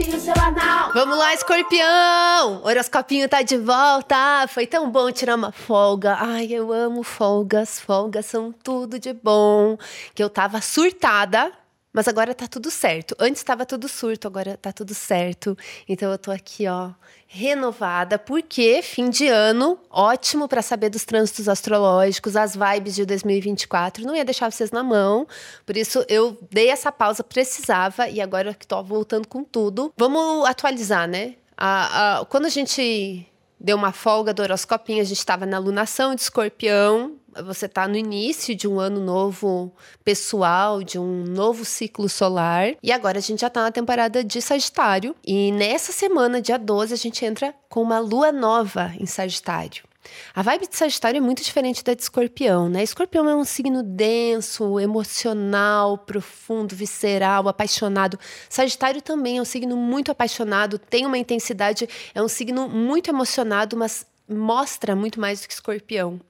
horoscopinho. Vamos lá, escorpião! Horoscopinho tá de volta! Foi tão bom tirar uma folga. Ai, eu amo folgas. Folgas são tudo de bom. Que eu tava surtada mas agora tá tudo certo. Antes estava tudo surto, agora tá tudo certo. Então eu tô aqui, ó, renovada, porque fim de ano, ótimo para saber dos trânsitos astrológicos, as vibes de 2024. Não ia deixar vocês na mão. Por isso eu dei essa pausa, precisava e agora que tô voltando com tudo. Vamos atualizar, né? A, a, quando a gente deu uma folga do horoscopinho, a gente estava na lunação de escorpião, você está no início de um ano novo pessoal, de um novo ciclo solar. E agora a gente já está na temporada de Sagitário. E nessa semana, dia 12, a gente entra com uma lua nova em Sagitário. A vibe de Sagitário é muito diferente da de Escorpião, né? Escorpião é um signo denso, emocional, profundo, visceral, apaixonado. Sagitário também é um signo muito apaixonado, tem uma intensidade, é um signo muito emocionado, mas mostra muito mais do que Escorpião.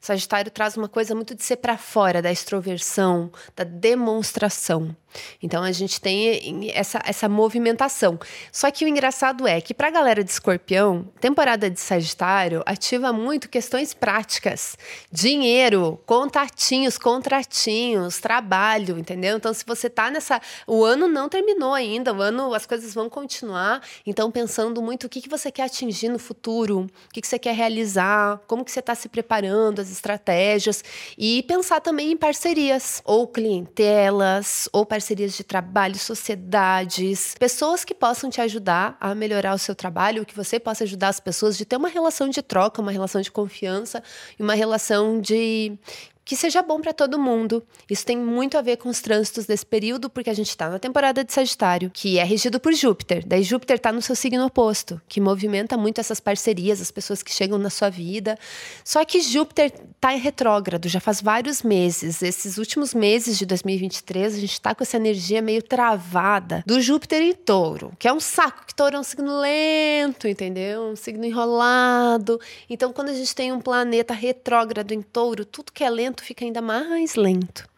Sagitário traz uma coisa muito de ser para fora, da extroversão, da demonstração. Então a gente tem essa, essa movimentação. Só que o engraçado é que para a galera de escorpião, temporada de Sagitário ativa muito questões práticas. Dinheiro, contatinhos, contratinhos, trabalho, entendeu? Então, se você tá nessa. O ano não terminou ainda, o ano, as coisas vão continuar. Então, pensando muito o que, que você quer atingir no futuro, o que, que você quer realizar, como que você está se preparando, as estratégias. E pensar também em parcerias, ou clientelas, ou parcerias parcerias de trabalho, sociedades, pessoas que possam te ajudar a melhorar o seu trabalho, que você possa ajudar as pessoas de ter uma relação de troca, uma relação de confiança e uma relação de que seja bom para todo mundo. Isso tem muito a ver com os trânsitos desse período, porque a gente está na temporada de Sagitário, que é regido por Júpiter. Daí Júpiter está no seu signo oposto, que movimenta muito essas parcerias, as pessoas que chegam na sua vida. Só que Júpiter está em retrógrado já faz vários meses. Esses últimos meses de 2023, a gente está com essa energia meio travada do Júpiter em Touro, que é um saco, que Touro é um signo lento, entendeu? Um signo enrolado. Então, quando a gente tem um planeta retrógrado em Touro, tudo que é lento fica ainda mais lento.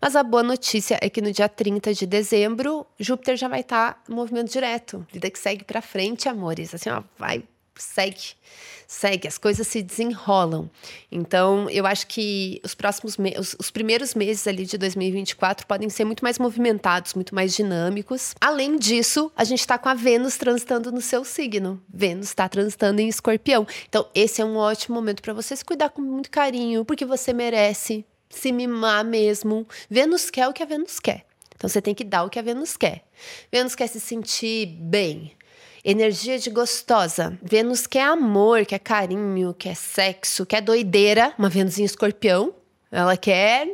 Mas a boa notícia é que no dia 30 de dezembro, Júpiter já vai estar tá movimento direto. Vida que segue para frente, amores. Assim, ó, vai, segue segue, as coisas se desenrolam. Então, eu acho que os próximos os, os primeiros meses ali de 2024 podem ser muito mais movimentados, muito mais dinâmicos. Além disso, a gente está com a Vênus transitando no seu signo. Vênus está transitando em Escorpião. Então, esse é um ótimo momento para você se cuidar com muito carinho, porque você merece se mimar mesmo. Vênus quer o que a Vênus quer. Então você tem que dar o que a Vênus quer. Vênus quer se sentir bem, Energia de gostosa. Vênus quer amor, quer carinho, quer sexo, quer doideira. Uma Vênus em escorpião. Ela quer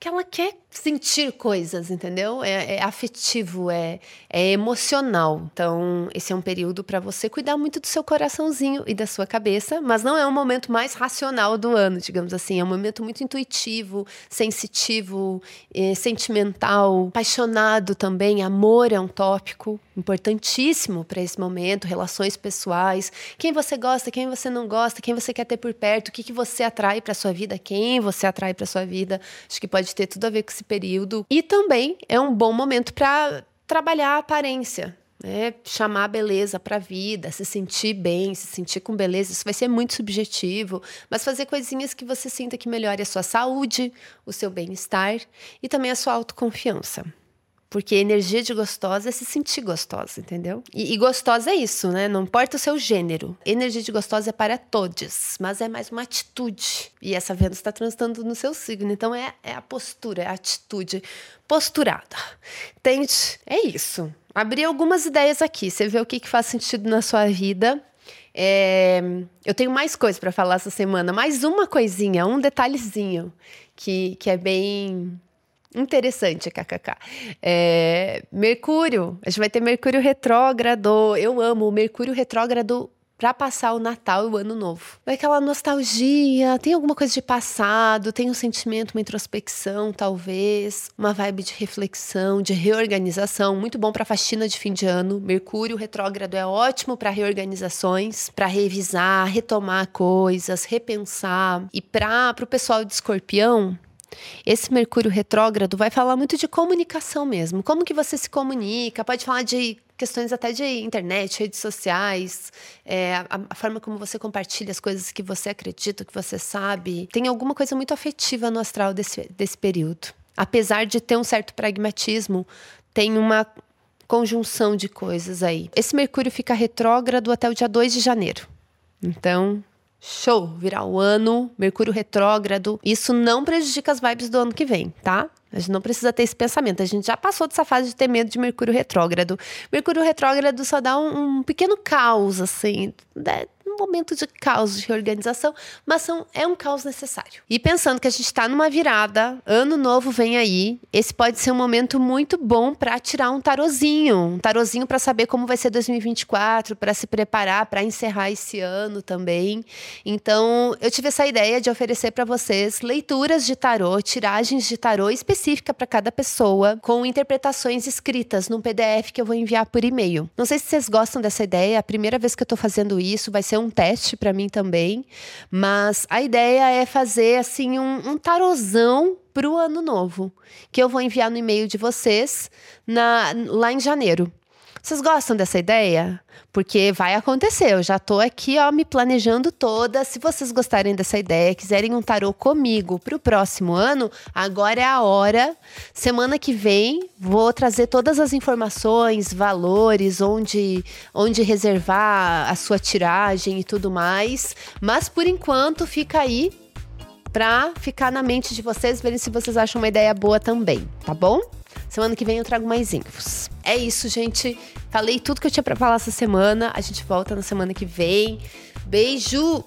que ela quer sentir coisas, entendeu? É, é afetivo, é, é emocional. Então, esse é um período para você cuidar muito do seu coraçãozinho e da sua cabeça, mas não é um momento mais racional do ano, digamos assim. É um momento muito intuitivo, sensitivo, é, sentimental, apaixonado também. Amor é um tópico importantíssimo para esse momento, relações pessoais, quem você gosta, quem você não gosta, quem você quer ter por perto, o que, que você atrai para sua vida, quem você atrai para sua vida. Acho que pode ter tudo a ver com esse período. E também é um bom momento para trabalhar a aparência, né? chamar a beleza para a vida, se sentir bem, se sentir com beleza. Isso vai ser muito subjetivo, mas fazer coisinhas que você sinta que melhore a sua saúde, o seu bem-estar e também a sua autoconfiança. Porque energia de gostosa é se sentir gostosa, entendeu? E, e, gostosa é isso, né? Não importa o seu gênero. Energia de gostosa é para todos, mas é mais uma atitude. E essa Vênus está transitando no seu signo. Então é, é a postura, é a atitude posturada. Entende? É isso. Abri algumas ideias aqui. Você vê o que, que faz sentido na sua vida. É, eu tenho mais coisas para falar essa semana, mais uma coisinha, um detalhezinho que, que é bem Interessante, kkk. É, Mercúrio, a gente vai ter Mercúrio retrógrado. Eu amo o Mercúrio retrógrado para passar o Natal e o Ano Novo. Vai aquela nostalgia, tem alguma coisa de passado, tem um sentimento, uma introspecção, talvez, uma vibe de reflexão, de reorganização, muito bom para faxina de fim de ano. Mercúrio retrógrado é ótimo para reorganizações, para revisar, retomar coisas, repensar. E para o pessoal de Escorpião, esse Mercúrio retrógrado vai falar muito de comunicação mesmo. Como que você se comunica? Pode falar de questões até de internet, redes sociais, é, a, a, forma como você compartilha as coisas que você acredita, que você sabe. Tem alguma coisa muito afetiva no astral desse, desse período. Apesar de ter um certo pragmatismo, tem uma conjunção de coisas aí. Esse Mercúrio fica retrógrado até o dia 2 de janeiro. Então, show, virar o ano, Mercúrio retrógrado. Isso não prejudica as vibes do ano que vem, tá? A gente não precisa ter esse pensamento. A gente já passou dessa fase de ter medo de Mercúrio retrógrado. Mercúrio retrógrado só dá um, um pequeno caos, assim. Né? um momento de caos, de reorganização, mas são, é um caos necessário. E pensando que a gente está numa virada, ano novo vem aí, esse pode ser um momento muito bom para tirar um tarozinho, um tarozinho para saber como vai ser 2024, para se preparar para encerrar esse ano também. Então, eu tive essa ideia de oferecer para vocês leituras de tarô, tiragens de tarô específica para cada pessoa, com interpretações escritas num PDF que eu vou enviar por e-mail. Não sei se vocês gostam dessa ideia, é a primeira vez que eu estou fazendo isso, vai ser um teste para mim também, mas a ideia é fazer assim um, um tarozão para o ano novo, que eu vou enviar no e-mail de vocês na, lá em janeiro. Vocês gostam dessa ideia? Porque vai acontecer. Eu já tô aqui, ó, me planejando toda. Se vocês gostarem dessa ideia, quiserem um tarô comigo para o próximo ano, agora é a hora. Semana que vem vou trazer todas as informações, valores, onde, onde reservar a sua tiragem e tudo mais. Mas por enquanto fica aí para ficar na mente de vocês, verem se vocês acham uma ideia boa também, tá bom? Semana que vem eu trago mais infos. É isso, gente. Falei tudo que eu tinha para falar essa semana. A gente volta na semana que vem. Beijo!